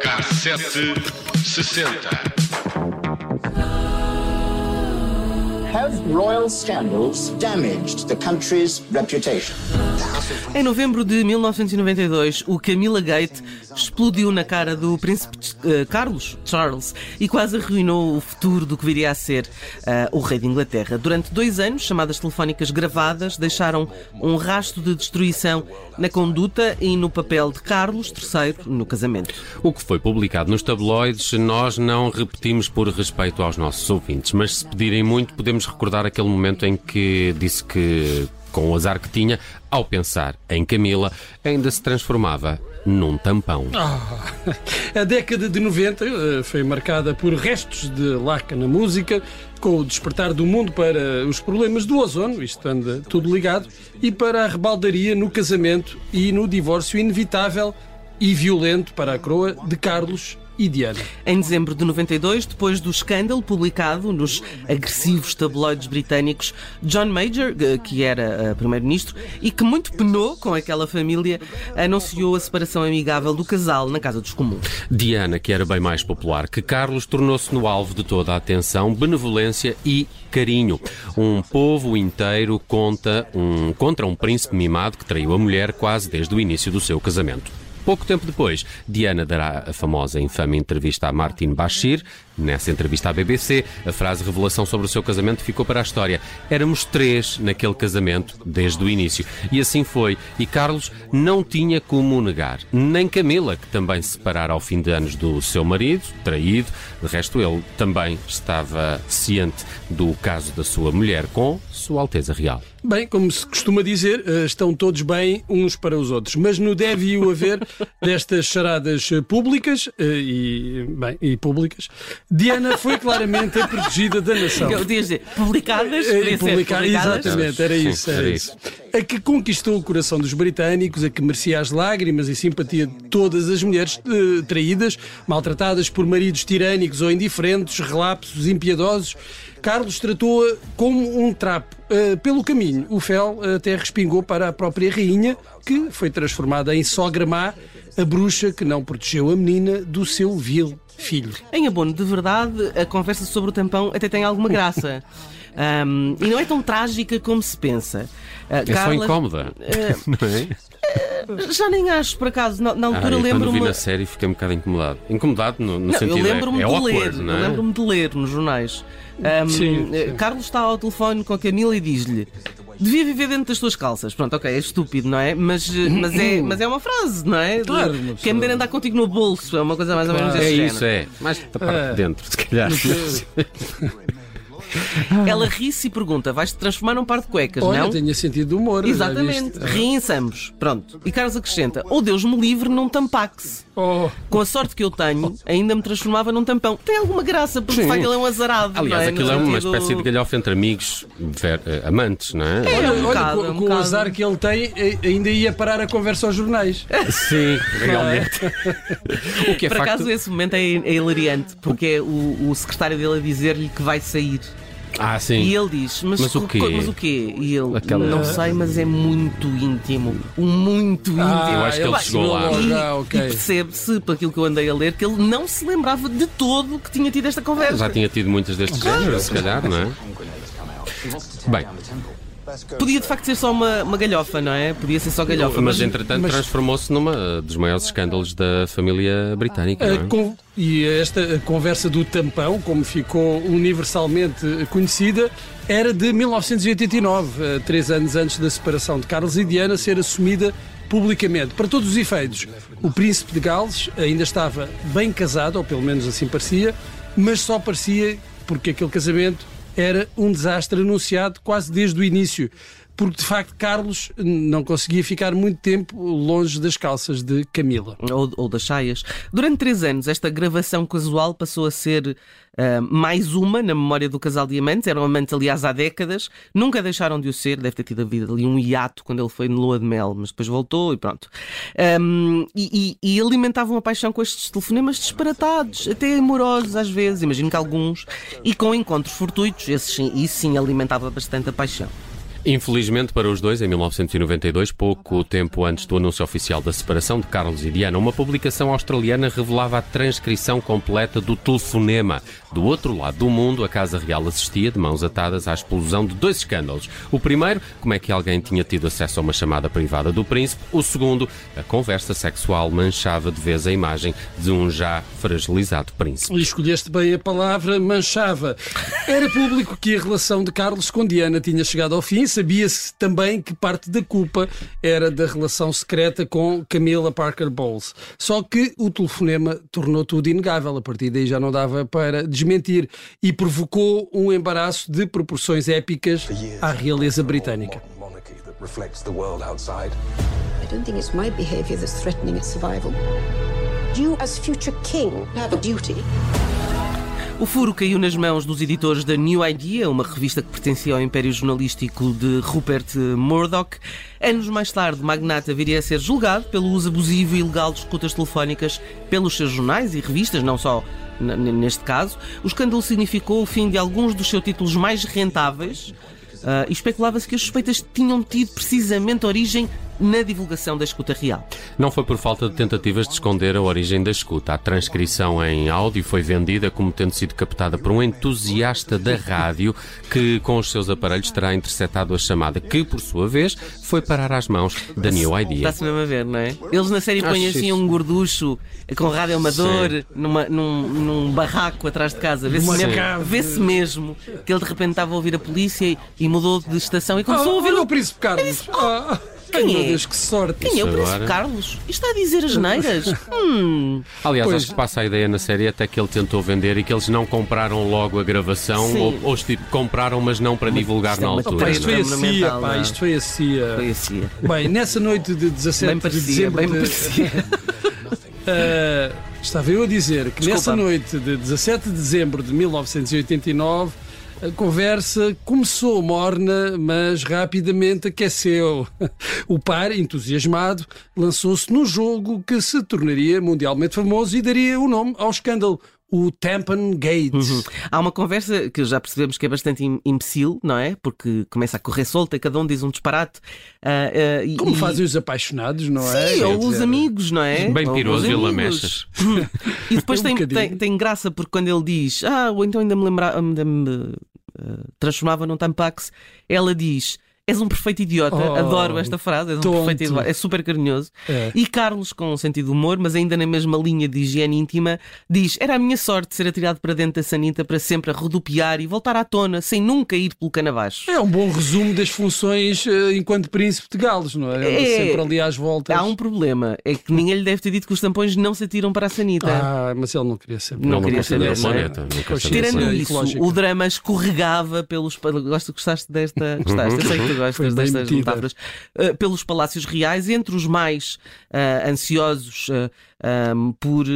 Cassete 60. Em novembro de 1992, o Camila Gate explodiu na cara do príncipe uh, Carlos Charles e quase arruinou o futuro do que viria a ser uh, o rei de Inglaterra. Durante dois anos, chamadas telefónicas gravadas deixaram um rastro de destruição na conduta e no papel de Carlos III no casamento. O que foi publicado nos tabloides nós não repetimos por respeito aos nossos ouvintes, mas se pedirem muito podemos recordar aquele momento em que disse que com o azar que tinha, ao pensar em Camila, ainda se transformava num tampão. Oh, a década de 90 eh, foi marcada por restos de laca na música, com o despertar do mundo para os problemas do ozono, isto anda tudo ligado, e para a rebaldaria no casamento e no divórcio inevitável e violento para a coroa de Carlos e Diana. Em dezembro de 92, depois do escândalo publicado nos agressivos tabloides britânicos, John Major, eh, que era uh, primeiro-ministro e que muito penou com aquela família, anunciou a separação amigável do casal na Casa dos Comuns. Diana, que era bem mais popular que Carlos, tornou-se no alvo de toda a atenção, benevolência e carinho. Um povo inteiro conta um, contra um príncipe mimado que traiu a mulher quase desde o início do seu casamento. Pouco tempo depois, Diana dará a famosa infame entrevista a Martin Bashir. Nessa entrevista à BBC, a frase revelação sobre o seu casamento ficou para a história. Éramos três naquele casamento desde o início. E assim foi. E Carlos não tinha como negar. Nem Camila, que também se separara ao fim de anos do seu marido, traído. De resto, ele também estava ciente do caso da sua mulher com Sua Alteza Real. Bem, como se costuma dizer, eh, estão todos bem uns para os outros. Mas no deve e o haver destas charadas públicas eh, e, bem, e públicas, Diana foi claramente a protegida da nação. Eu dizer, publicadas, é, publicar, Exatamente, era isso, era isso. A que conquistou o coração dos britânicos, a que merecia as lágrimas e simpatia de todas as mulheres uh, traídas, maltratadas por maridos tirânicos ou indiferentes, relapsos, impiedosos. Carlos tratou-a como um trapo. Uh, pelo caminho, o fel até respingou para a própria rainha, que foi transformada em sogra má, a bruxa que não protegeu a menina do seu vil filho. Em abono de verdade, a conversa sobre o tampão até tem alguma graça. Um, e não é tão trágica como se pensa. Uh, é Carla, só incómoda, uh, não é? Uh, já nem acho, por acaso. Na, na altura ah, lembro-me. Quando vi na série fiquei um bocado incomodado. Incomodado no, no não, sentido eu lembro-me é, é de awkward, ler. não é? Eu lembro-me de ler nos jornais. Um, sim, sim. Carlos está ao telefone com a Camila e diz-lhe: devia viver dentro das tuas calças. Pronto, ok, é estúpido, não é? Mas, mas, é, mas é uma frase, não é? Claro. Quer me andar contigo no bolso, é uma coisa mais ou menos claro. desse É isso, é. Mais da parte de dentro, se calhar. Ela ri-se e pergunta: vais-te transformar num par de cuecas, Olha, não? tenha sentido de humor. Exatamente. Riem-se Pronto. E Carlos acrescenta: ou Deus me livre num tampax. Oh. Com a sorte que eu tenho, ainda me transformava num tampão. Tem alguma graça, porque de facto ele é um azarado. Aliás, é? aquilo é uma espécie de galhofa entre amigos, ver, uh, amantes, não é? é olha, um olha bocado, com, um com o azar que ele tem, ainda ia parar a conversa aos jornais. Sim, realmente. o que é Por facto... acaso, esse momento é, é hilariante, porque é o, o secretário dele a dizer-lhe que vai sair. Ah, sim. E ele diz, mas, mas o quê? Mas o quê? E ele, Aquela... não sei, mas é muito íntimo. Muito ah, íntimo. Eu acho que ele chegou lá. E, ah, okay. e percebe-se, por aquilo que eu andei a ler, que ele não se lembrava de todo que tinha tido esta conversa. Já tinha tido muitas destes géneros, se calhar, não é? Bem, Podia de facto ser só uma, uma galhofa, não é? Podia ser só galhofa. Mas, mas entretanto mas... transformou-se numa dos maiores escândalos da família britânica. É? Com... E esta conversa do tampão, como ficou universalmente conhecida, era de 1989, eh, três anos antes da separação de Carlos e Diana ser assumida publicamente. Para todos os efeitos, o príncipe de Gales ainda estava bem casado, ou pelo menos assim parecia, mas só parecia porque aquele casamento era um desastre anunciado quase desde o início. Porque de facto Carlos não conseguia ficar muito tempo longe das calças de Camila. Ou, ou das saias. Durante três anos, esta gravação casual passou a ser uh, mais uma na memória do casal Diamantes. Eram amantes, aliás, há décadas. Nunca deixaram de o ser. Deve ter tido havido ali um hiato quando ele foi no Lua de Mel, mas depois voltou e pronto. Um, e, e, e alimentavam a paixão com estes telefonemas disparatados, até amorosos às vezes, imagino que alguns, e com encontros fortuitos. Esses sim, isso sim alimentava bastante a paixão. Infelizmente para os dois, em 1992, pouco tempo antes do anúncio oficial da separação de Carlos e Diana, uma publicação australiana revelava a transcrição completa do telefonema. Do outro lado do mundo, a Casa Real assistia de mãos atadas à explosão de dois escândalos. O primeiro, como é que alguém tinha tido acesso a uma chamada privada do príncipe. O segundo, a conversa sexual manchava de vez a imagem de um já fragilizado príncipe. E escolheste bem a palavra manchava. Era público que a relação de Carlos com Diana tinha chegado ao fim sabia-se também que parte da culpa era da relação secreta com Camila Parker Bowles. Só que o telefonema tornou tudo inegável. A partir daí já não dava para desmentir e provocou um embaraço de proporções épicas à realeza britânica. I don't think it's my behavior that's threatening its survival. You, as future king, have a duty. O furo caiu nas mãos dos editores da New Idea, uma revista que pertencia ao império jornalístico de Rupert Murdoch. Anos mais tarde, Magnata viria a ser julgado pelo uso abusivo e ilegal de escutas telefónicas pelos seus jornais e revistas, não só neste caso. O escândalo significou o fim de alguns dos seus títulos mais rentáveis, Uh, e especulava-se que as suspeitas tinham tido precisamente origem na divulgação da escuta real. Não foi por falta de tentativas de esconder a origem da escuta. A transcrição em áudio foi vendida como tendo sido captada por um entusiasta da rádio que, com os seus aparelhos, terá interceptado a chamada, que, por sua vez, foi parar às mãos da New Idea. Está-se mesmo a ver, não é? Eles na série põem assim um gorducho com rádio amador numa, num, num, barraco atrás de casa. Vê-se mesmo, vê mesmo que ele de repente estava a ouvir a polícia e mudou de estação e começou oh, a ouvir. o príncipe Carlos. Oh. Quem Ai, é? Deus, que sorte. Quem é o Príncipe Agora... Carlos? Está a dizer as neiras? hum. Aliás, pois. acho que passa a ideia na série até que ele tentou vender e que eles não compraram logo a gravação, ou, ou tipo, compraram, mas não para divulgar na é altura. isto foi a CIA, pá, isto foi a CIA. Foi a CIA. Bem, nessa noite de 17 bem parecia, de dezembro. Bem parecia. uh, estava eu a dizer que Desculpa. nessa noite de 17 de dezembro de 1989 a conversa começou morna, mas rapidamente aqueceu. O par, entusiasmado, lançou-se num jogo que se tornaria mundialmente famoso e daria o nome ao escândalo o Tampon Gate. Uhum. Há uma conversa que já percebemos que é bastante imbecil, não é? Porque começa a correr solta e cada um diz um disparate. Uh, uh, Como e... fazem os apaixonados, não Sim, é? Sim, ou os amigos, não é? Bem piroso e lamechas. e depois um tem, tem, tem, graça porque quando ele diz, ah, ou então ainda me lembrar, ainda me uh, transformava num tampax, ela diz És um perfeito idiota. Oh, Adoro esta frase. És um tonto. perfeito idiota. É super carinhoso. É. E Carlos, com um sentido de humor, mas ainda na mesma linha de higiene íntima, diz: Era a minha sorte ser atirado para dentro da sanita para sempre a rodopiar e voltar à tona sem nunca ir pelo cano abaixo. É um bom resumo das funções uh, enquanto príncipe de Galos, não é? é? Sempre ali às voltas. Há um problema: é que ninguém lhe deve ter dito que os tampões não se atiram para a sanita. Ah, mas ele não queria saber. Não, não queria saber. Planeta, Tirando isso, o drama escorregava pelos. Gosto, gostaste desta. Gostaste? Eu sei que tu gostas destas metáforas, uh, pelos palácios reais, entre os mais uh, ansiosos eh, um, por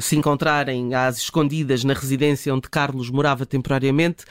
se encontrarem às escondidas na residência onde Carlos morava temporariamente.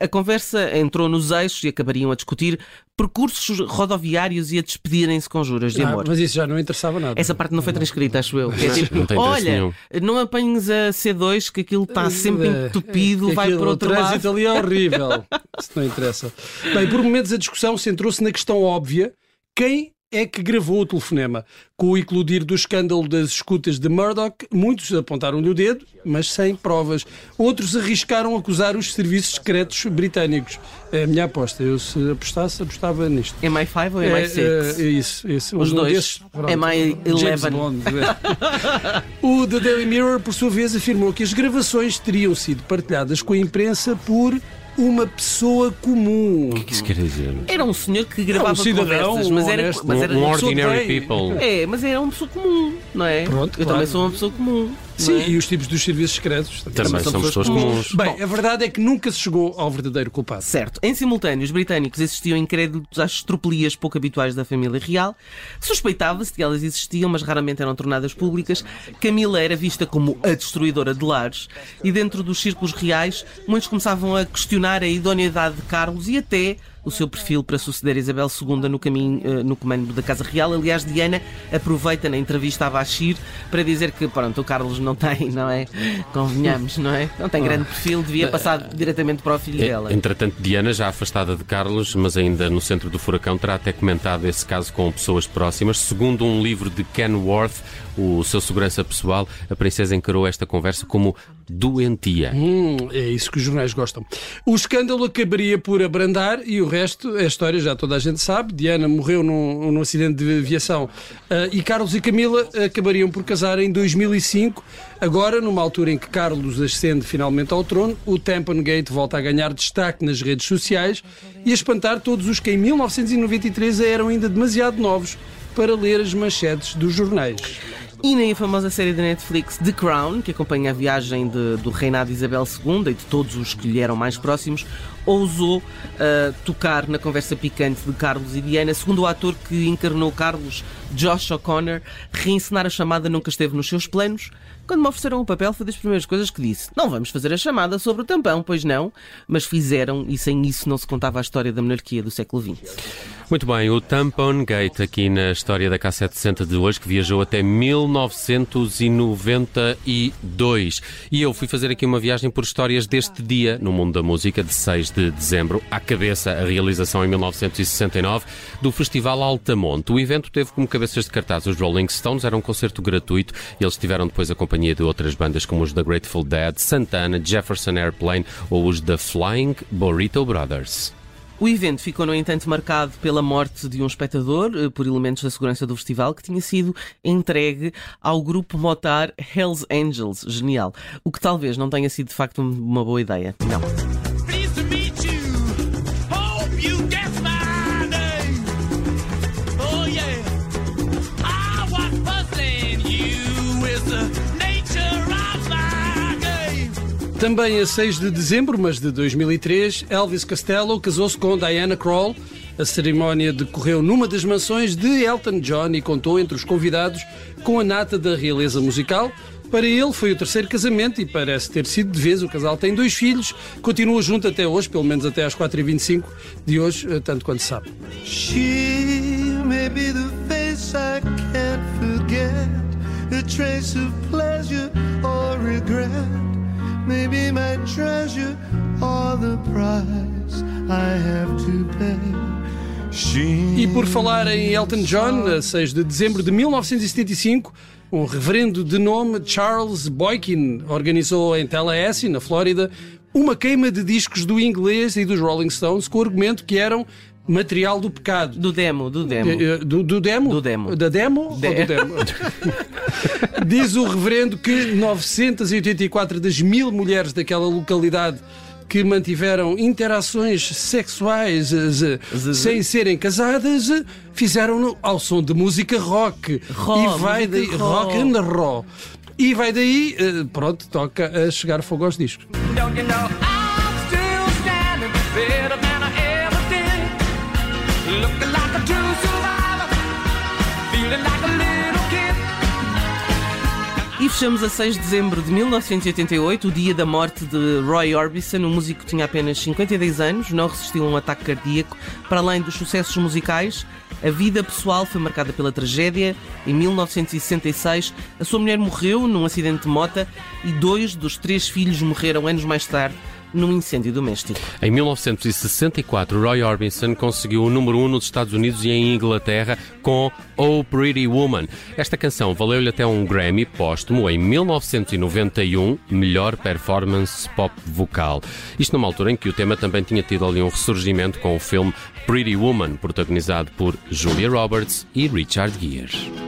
a conversa entrou nos eixos e acabariam a discutir percursos rodoviários e a despedirem-se com juras de ah, amor. mas isso já não interessava nada. Essa parte não foi transcrita, acho eu. É tipo, não olha, nenhum. não apanhes a C2 que aquilo está sempre entupido, vai para outro lado. O trânsito ali é horrível. Isso não interessa. Bem, por momentos a discussão centrou-se na questão óbvia: quem é que gravou o telefonema. Com o eclodir do escândalo das escutas de Murdoch, muitos apontaram-lhe o dedo, mas sem provas. Outros arriscaram acusar os serviços secretos britânicos. É a minha aposta. Eu, se apostasse, apostava nisto. MI5 ou MI6? É, é, isso, isso. Os um dois. Desses, MI11. É. o The Daily Mirror, por sua vez, afirmou que as gravações teriam sido partilhadas com a imprensa por uma pessoa comum. O que, é que isso quer dizer? Era um senhor que gravava é um cidadão, conversas, mas era, mas era um ordinary people. É, mas era uma pessoa comum, não é? Pronto, Eu claro. também sou uma pessoa comum. Sim, é? e os tipos dos serviços secretos. Também são são pessoas pessoas comuns. comuns. Bem, a verdade é que nunca se chegou ao verdadeiro culpado. Certo. Em simultâneo, os britânicos assistiam incrédulos às estropelias pouco habituais da família real. Suspeitava-se de que elas existiam, mas raramente eram tornadas públicas. Camila era vista como a destruidora de lares e dentro dos círculos reais muitos começavam a questionar a idoneidade de Carlos e até o seu perfil para suceder Isabel II no caminho eh, no comando da Casa Real. Aliás, Diana aproveita na entrevista a Bashir para dizer que pronto, o Carlos não tem, não é? Convenhamos, não é? Não tem grande perfil, devia passar diretamente para o filho dela. Entretanto, Diana, já afastada de Carlos, mas ainda no centro do furacão, terá até comentado esse caso com pessoas próximas. Segundo um livro de Ken Worth, o seu segurança pessoal, a princesa encarou esta conversa como doentia. Hum, é isso que os jornais gostam. O escândalo acabaria por abrandar e o resto, a história já toda a gente sabe. Diana morreu num, num acidente de aviação ah, e Carlos e Camila acabariam por casar em 2005. Agora, numa altura em que Carlos ascende finalmente ao trono, o Tampon Gate volta a ganhar destaque nas redes sociais e a espantar todos os que em 1993 eram ainda demasiado novos para ler as manchetes dos jornais. E na famosa série da Netflix The Crown, que acompanha a viagem de- do reinado de Isabel II e de todos os que lhe eram mais próximos, ousou ah, tocar na conversa picante de Carlos e Diana. Segundo o ator que encarnou Carlos, Josh O'Connor, reencenar a chamada nunca esteve nos seus planos. Quando me ofereceram o papel, foi das primeiras coisas que disse: Não vamos fazer a chamada sobre o tampão, pois não. Mas fizeram, e sem isso não se contava a história da monarquia do século XX. Muito bem, o Tampon Gate aqui na história da K760 de hoje, que viajou até 1992. E eu fui fazer aqui uma viagem por histórias deste dia no mundo da música, de 6 de dezembro, à cabeça a realização em 1969 do Festival Altamonte. O evento teve como cabeças de cartaz os Rolling Stones, era um concerto gratuito e eles tiveram depois a companhia de outras bandas como os da Grateful Dead, Santana, Jefferson Airplane ou os da Flying Burrito Brothers. O evento ficou, no entanto, marcado pela morte de um espectador eh, por elementos da segurança do festival que tinha sido entregue ao grupo motar Hells Angels. Genial. O que talvez não tenha sido de facto uma boa ideia. Não. Também a 6 de dezembro, mas de 2003, Elvis Costello casou-se com Diana Krall. A cerimónia decorreu numa das mansões de Elton John e contou entre os convidados com a nata da realeza musical. Para ele foi o terceiro casamento e parece ter sido de vez. O casal tem dois filhos, continua junto até hoje, pelo menos até às 4h25 de hoje, eh, tanto quanto sabe. She may be the face I can't forget, a trace of pleasure or regret. Maybe my treasure or the price I have to pay. E por falar em Elton John, a 6 de dezembro de 1975, um reverendo de nome Charles Boykin organizou em Tallahassee, na Flórida, uma queima de discos do inglês e dos Rolling Stones com o argumento que eram material do pecado. Do demo, do demo. Eh, eh, Do, do demo? Do demo. Da demo? De- Ou do demo? Diz o reverendo que 984 das mil mulheres daquela localidade que mantiveram interações sexuais eh, sem serem casadas eh, fizeram-no ao som de música rock. E vai rock. rock and roll. E vai daí, eh, pronto, toca a chegar fogo aos discos. E fechamos a 6 de dezembro de 1988, o dia da morte de Roy Orbison. O músico tinha apenas 52 anos, não resistiu a um ataque cardíaco. Para além dos sucessos musicais, a vida pessoal foi marcada pela tragédia. Em 1966, a sua mulher morreu num acidente de mota e dois dos três filhos morreram anos mais tarde num incêndio doméstico. Em 1964, Roy Orbison conseguiu o número 1 um nos Estados Unidos e em Inglaterra com Oh Pretty Woman. Esta canção valeu-lhe até um Grammy póstumo em 1991, melhor performance pop vocal. Isto numa altura em que o tema também tinha tido ali um ressurgimento com o filme Pretty Woman, protagonizado por Julia Roberts e Richard Gere.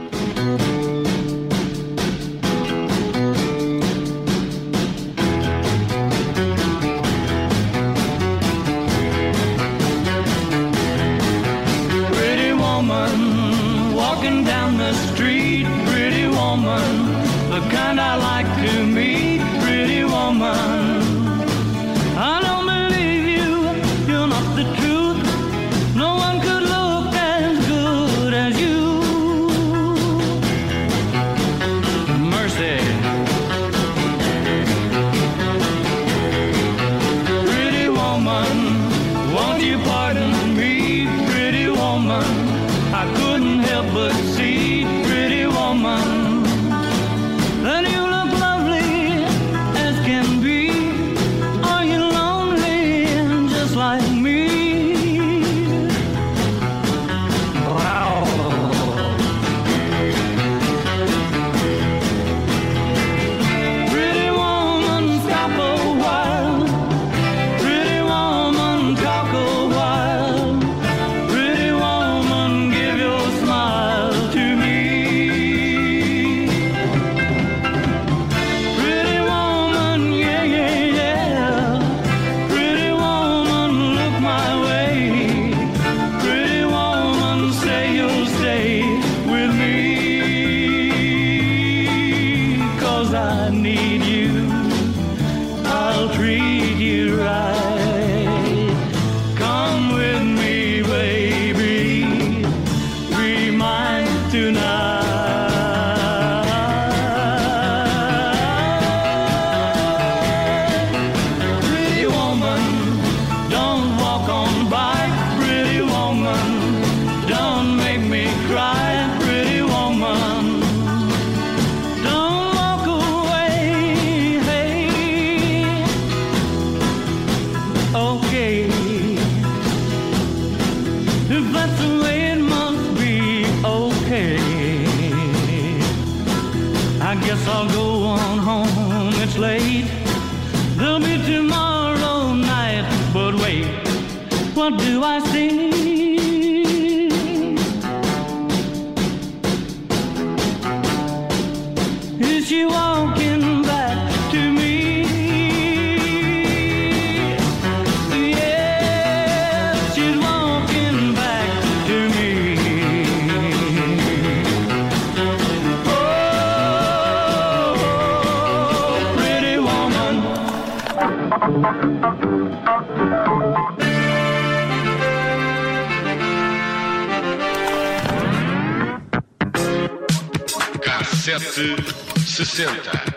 Cassete 60.